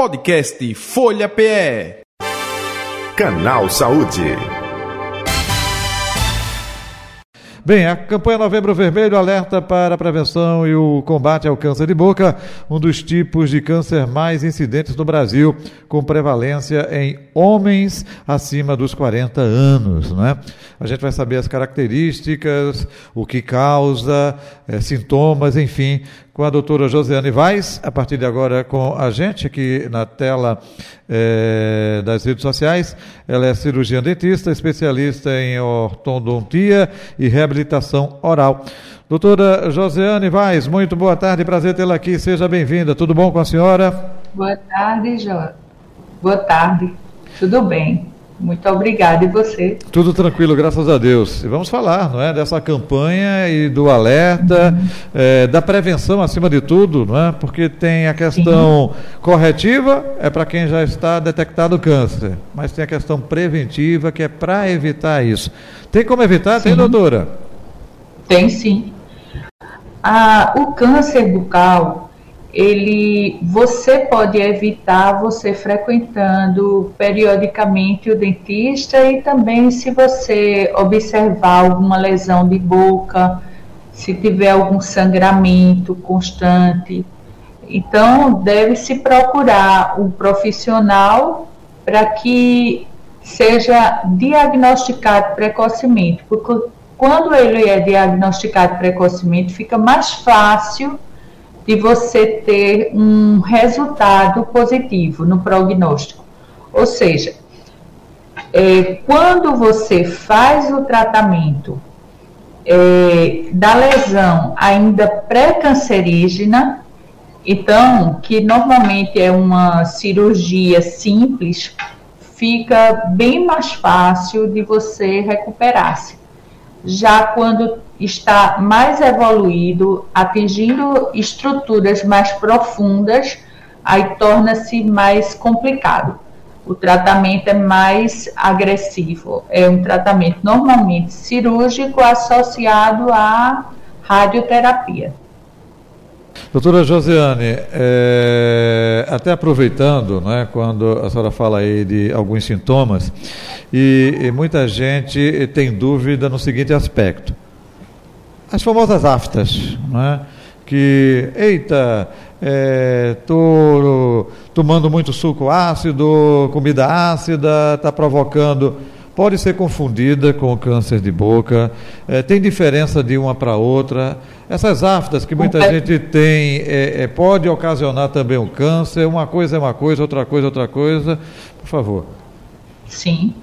Podcast Folha PE. Canal Saúde. Bem, a campanha Novembro Vermelho alerta para a prevenção e o combate ao câncer de boca, um dos tipos de câncer mais incidentes no Brasil, com prevalência em homens acima dos 40 anos. Não é? A gente vai saber as características, o que causa, é, sintomas, enfim, com a doutora Josiane Vaz, a partir de agora com a gente aqui na tela é, das redes sociais. Ela é cirurgiã dentista, especialista em ortodontia e reabilitação oral. Doutora Josiane Vaz, muito boa tarde, prazer tê-la aqui, seja bem-vinda. Tudo bom com a senhora? Boa tarde, Jó. Boa tarde, tudo bem. Muito obrigada. E você? Tudo tranquilo, graças a Deus. E vamos falar, não é, dessa campanha e do alerta, uhum. é, da prevenção acima de tudo, não é? Porque tem a questão Sim. corretiva, é para quem já está detectado câncer, mas tem a questão preventiva, que é para evitar isso. Tem como evitar? Sim. Tem, doutora? Tem sim. Ah, o câncer bucal, ele você pode evitar você frequentando periodicamente o dentista e também se você observar alguma lesão de boca, se tiver algum sangramento constante. Então, deve-se procurar um profissional para que seja diagnosticado precocemente, porque quando ele é diagnosticado precocemente, fica mais fácil de você ter um resultado positivo no prognóstico. Ou seja, é, quando você faz o tratamento é, da lesão ainda pré-cancerígena, então, que normalmente é uma cirurgia simples, fica bem mais fácil de você recuperar-se. Já quando está mais evoluído, atingindo estruturas mais profundas, aí torna-se mais complicado. O tratamento é mais agressivo. É um tratamento normalmente cirúrgico associado à radioterapia. Doutora Josiane, é, até aproveitando, né, quando a senhora fala aí de alguns sintomas, e, e muita gente tem dúvida no seguinte aspecto as famosas aftas, né? que, eita, estou é, tomando muito suco ácido, comida ácida, está provocando. Pode ser confundida com câncer de boca, é, tem diferença de uma para outra. Essas aftas que muita gente tem, é, é, pode ocasionar também o câncer. Uma coisa é uma coisa, outra coisa é outra coisa. Por favor. Sim.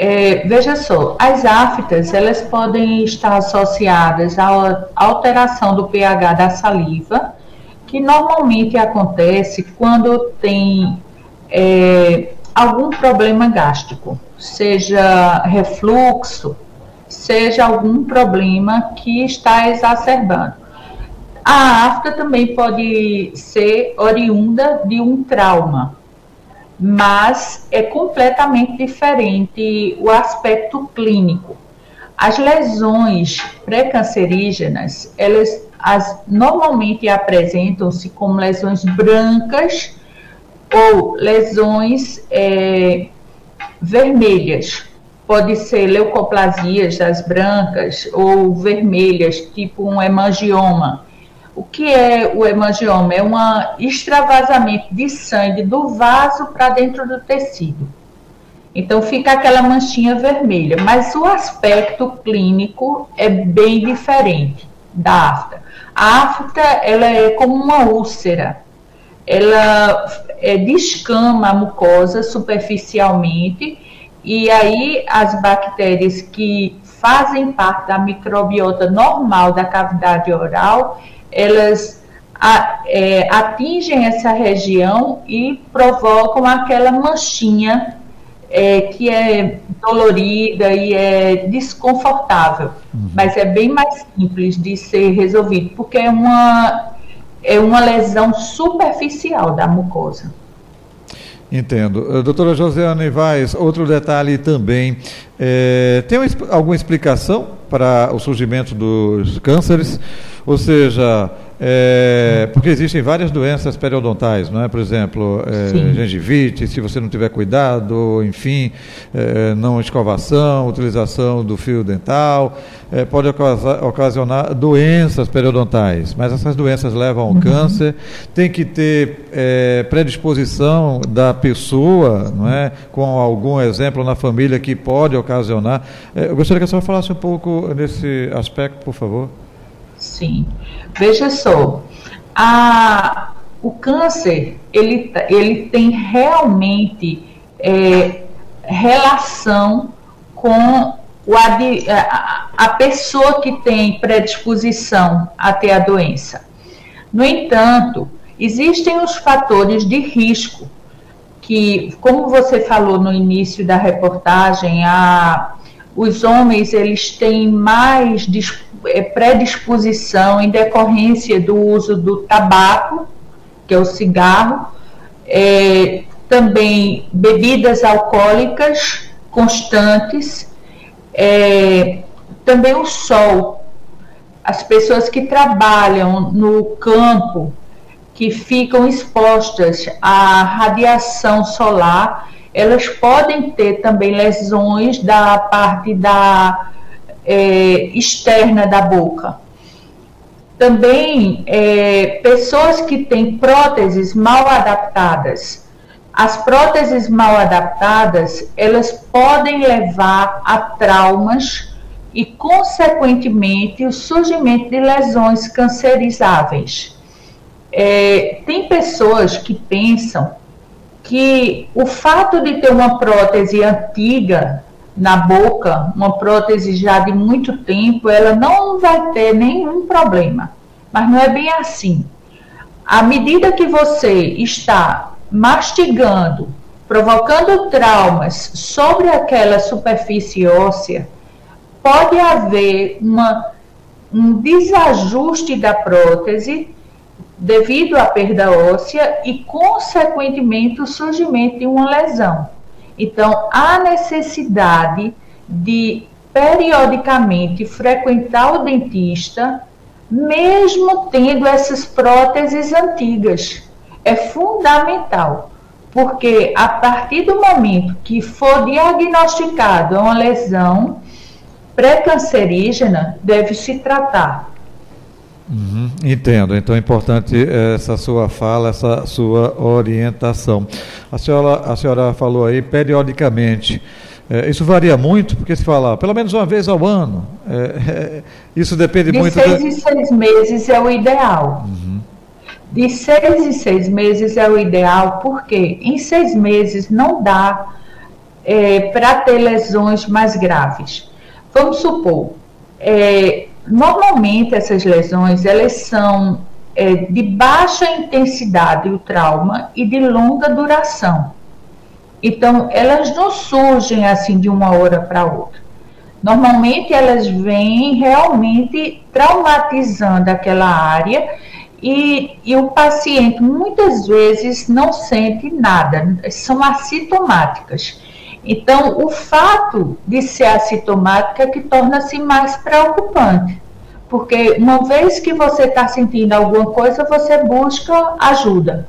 É, veja só, as aftas elas podem estar associadas à alteração do pH da saliva, que normalmente acontece quando tem é, algum problema gástrico, seja refluxo, seja algum problema que está exacerbando. A afta também pode ser oriunda de um trauma, mas é completamente diferente o aspecto clínico. As lesões pré-cancerígenas, elas as, normalmente apresentam-se como lesões brancas ou lesões é, vermelhas. Pode ser leucoplasias das brancas ou vermelhas, tipo um hemangioma o que é o hemangioma? É um extravasamento de sangue do vaso para dentro do tecido. Então fica aquela manchinha vermelha, mas o aspecto clínico é bem diferente da afta. A afta ela é como uma úlcera. Ela é, descama a mucosa superficialmente e aí as bactérias que fazem parte da microbiota normal da cavidade oral, elas a, é, atingem essa região e provocam aquela manchinha é, que é dolorida e é desconfortável, uhum. mas é bem mais simples de ser resolvido, porque é uma, é uma lesão superficial da mucosa. Entendo. Uh, doutora Josiane Vaz, outro detalhe também. É, tem uma, alguma explicação para o surgimento dos cânceres? Ou seja, É, porque existem várias doenças periodontais, não é? Por exemplo, é, gengivite, se você não tiver cuidado, enfim, é, não escovação, utilização do fio dental, é, pode ocasionar doenças periodontais. Mas essas doenças levam ao uhum. câncer. Tem que ter é, predisposição da pessoa, não é? Com algum exemplo na família que pode ocasionar. É, eu gostaria que a senhora falasse um pouco nesse aspecto, por favor. Sim. Veja só, a, o câncer, ele, ele tem realmente é, relação com o, a, a pessoa que tem predisposição a ter a doença. No entanto, existem os fatores de risco que, como você falou no início da reportagem, a, os homens eles têm mais é, predisposição em decorrência do uso do tabaco, que é o cigarro, é, também bebidas alcoólicas constantes, é, também o sol. As pessoas que trabalham no campo, que ficam expostas à radiação solar, elas podem ter também lesões da parte da é, externa da boca. Também é, pessoas que têm próteses mal adaptadas. As próteses mal adaptadas, elas podem levar a traumas e, consequentemente, o surgimento de lesões cancerizáveis. É, tem pessoas que pensam que o fato de ter uma prótese antiga na boca, uma prótese já de muito tempo, ela não vai ter nenhum problema. Mas não é bem assim. À medida que você está mastigando, provocando traumas sobre aquela superfície óssea, pode haver uma, um desajuste da prótese devido à perda óssea e, consequentemente, o surgimento de uma lesão. Então, há necessidade de periodicamente frequentar o dentista, mesmo tendo essas próteses antigas. É fundamental, porque a partir do momento que for diagnosticado uma lesão pré-cancerígena, deve se tratar Uhum, entendo. Então é importante essa sua fala, essa sua orientação. A senhora, a senhora falou aí periodicamente. É, isso varia muito, porque se fala pelo menos uma vez ao ano. É, é, isso depende de muito. De seis em seis meses é o ideal. Uhum. De seis em seis meses é o ideal, porque em seis meses não dá para ter lesões mais graves. Vamos supor, é, Normalmente essas lesões elas são é, de baixa intensidade o trauma e de longa duração. Então elas não surgem assim de uma hora para outra. Normalmente elas vêm realmente traumatizando aquela área e, e, o paciente muitas vezes não sente nada, são assintomáticas. Então, o fato de ser assintomática é que torna-se mais preocupante, porque uma vez que você está sentindo alguma coisa, você busca ajuda.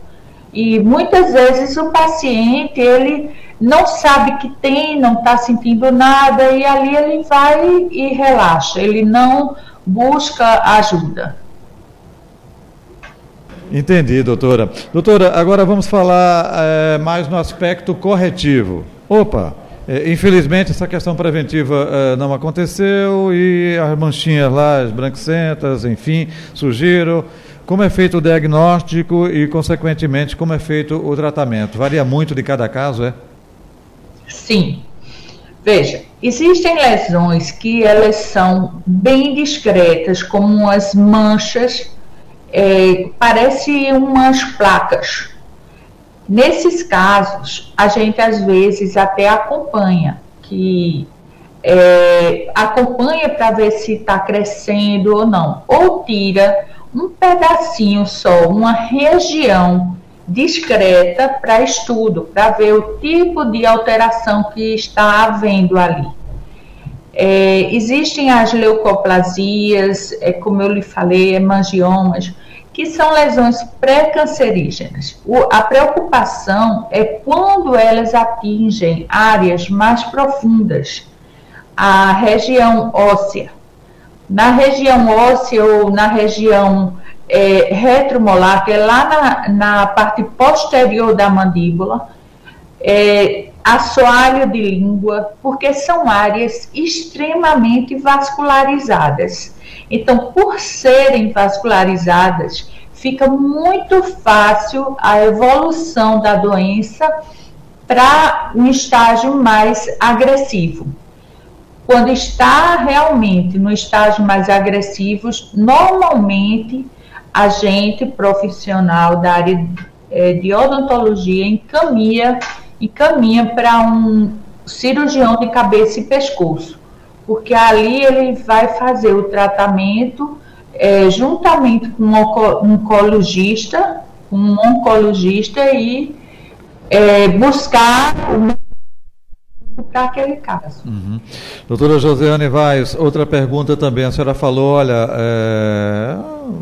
E muitas vezes o paciente, ele não sabe que tem, não está sentindo nada, e ali ele vai e relaxa, ele não busca ajuda. Entendi, doutora. Doutora, agora vamos falar é, mais no aspecto corretivo. Opa, é, infelizmente essa questão preventiva é, não aconteceu e as manchinhas lá, as branquicentas, enfim, surgiram. Como é feito o diagnóstico e, consequentemente, como é feito o tratamento? Varia muito de cada caso, é? Sim. Veja, existem lesões que elas são bem discretas, como as manchas, é, parece umas placas, Nesses casos, a gente às vezes até acompanha, que é, acompanha para ver se está crescendo ou não, ou tira um pedacinho só, uma região discreta para estudo, para ver o tipo de alteração que está havendo ali. É, existem as leucoplasias, é, como eu lhe falei, hemangiomas, que são lesões pré-cancerígenas. A preocupação é quando elas atingem áreas mais profundas, a região óssea. Na região óssea ou na região é, retromolar, que é lá na, na parte posterior da mandíbula, é, assoalho de língua, porque são áreas extremamente vascularizadas. Então, por serem vascularizadas, fica muito fácil a evolução da doença para um estágio mais agressivo. Quando está realmente no estágio mais agressivo, normalmente a gente profissional da área é, de odontologia encaminha, encaminha para um cirurgião de cabeça e pescoço porque ali ele vai fazer o tratamento é, juntamente com um oncologista, um oncologista e é, buscar o para aquele caso. Uhum. Doutora Josiane Vaz, outra pergunta também. A senhora falou, olha, é,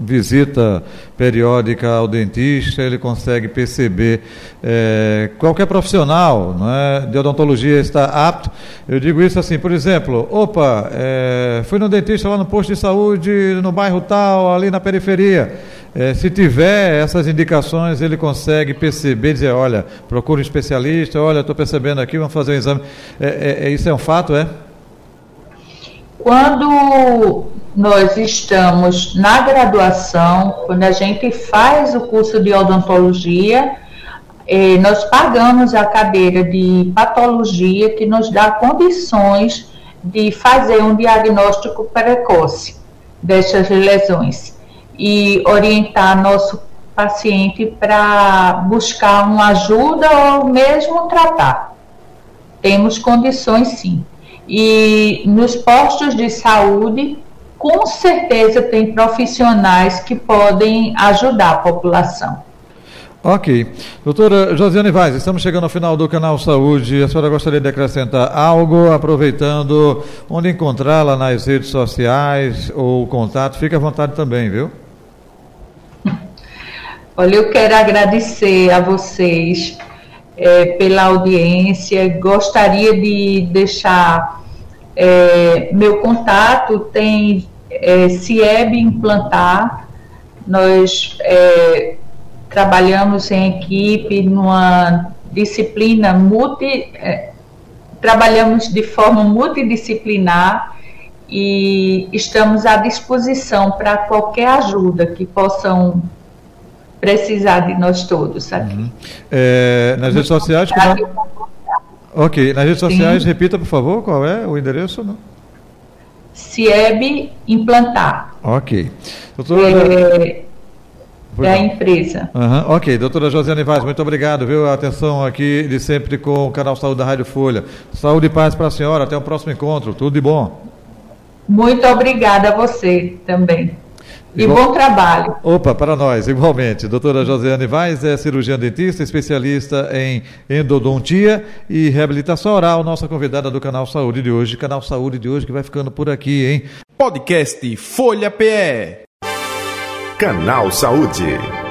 visita periódica ao dentista, ele consegue perceber é, qualquer profissional é, de odontologia está apto. Eu digo isso assim, por exemplo, opa, é, fui no dentista lá no posto de saúde, no bairro tal, ali na periferia. É, se tiver essas indicações, ele consegue perceber, dizer, olha, procura um especialista, olha, estou percebendo aqui, vamos fazer um exame. É, é, isso é um fato, é? Quando nós estamos na graduação, quando a gente faz o curso de odontologia, eh, nós pagamos a cadeira de patologia que nos dá condições de fazer um diagnóstico precoce dessas lesões e orientar nosso paciente para buscar uma ajuda ou mesmo tratar. Temos condições sim. E nos postos de saúde, com certeza tem profissionais que podem ajudar a população. Ok. Doutora Josiane Vaz, estamos chegando ao final do canal Saúde. A senhora gostaria de acrescentar algo, aproveitando onde encontrá-la nas redes sociais ou contato? Fique à vontade também, viu? Olha, eu quero agradecer a vocês é, pela audiência. Gostaria de deixar é, meu contato, tem é, CIEB Implantar. Nós é, trabalhamos em equipe numa disciplina multi. É, trabalhamos de forma multidisciplinar e estamos à disposição para qualquer ajuda que possam precisar de nós todos aqui. Uhum. É, nas redes sociais. Como... Ok, nas redes sociais, Sim. repita, por favor, qual é o endereço? Não? CIEB Implantar. Ok. Doutora... É, é a empresa. Uhum. Ok, doutora Josiane Vaz, muito obrigado, viu? A atenção aqui de sempre com o canal Saúde da Rádio Folha. Saúde e paz para a senhora, até o próximo encontro, tudo de bom. Muito obrigada a você também. E Igual... bom trabalho. Opa, para nós, igualmente. Doutora Josiane Vaz é cirurgiã dentista, especialista em endodontia e reabilitação oral, nossa convidada do Canal Saúde de hoje. Canal Saúde de hoje que vai ficando por aqui, hein? Podcast Folha PE. Canal Saúde.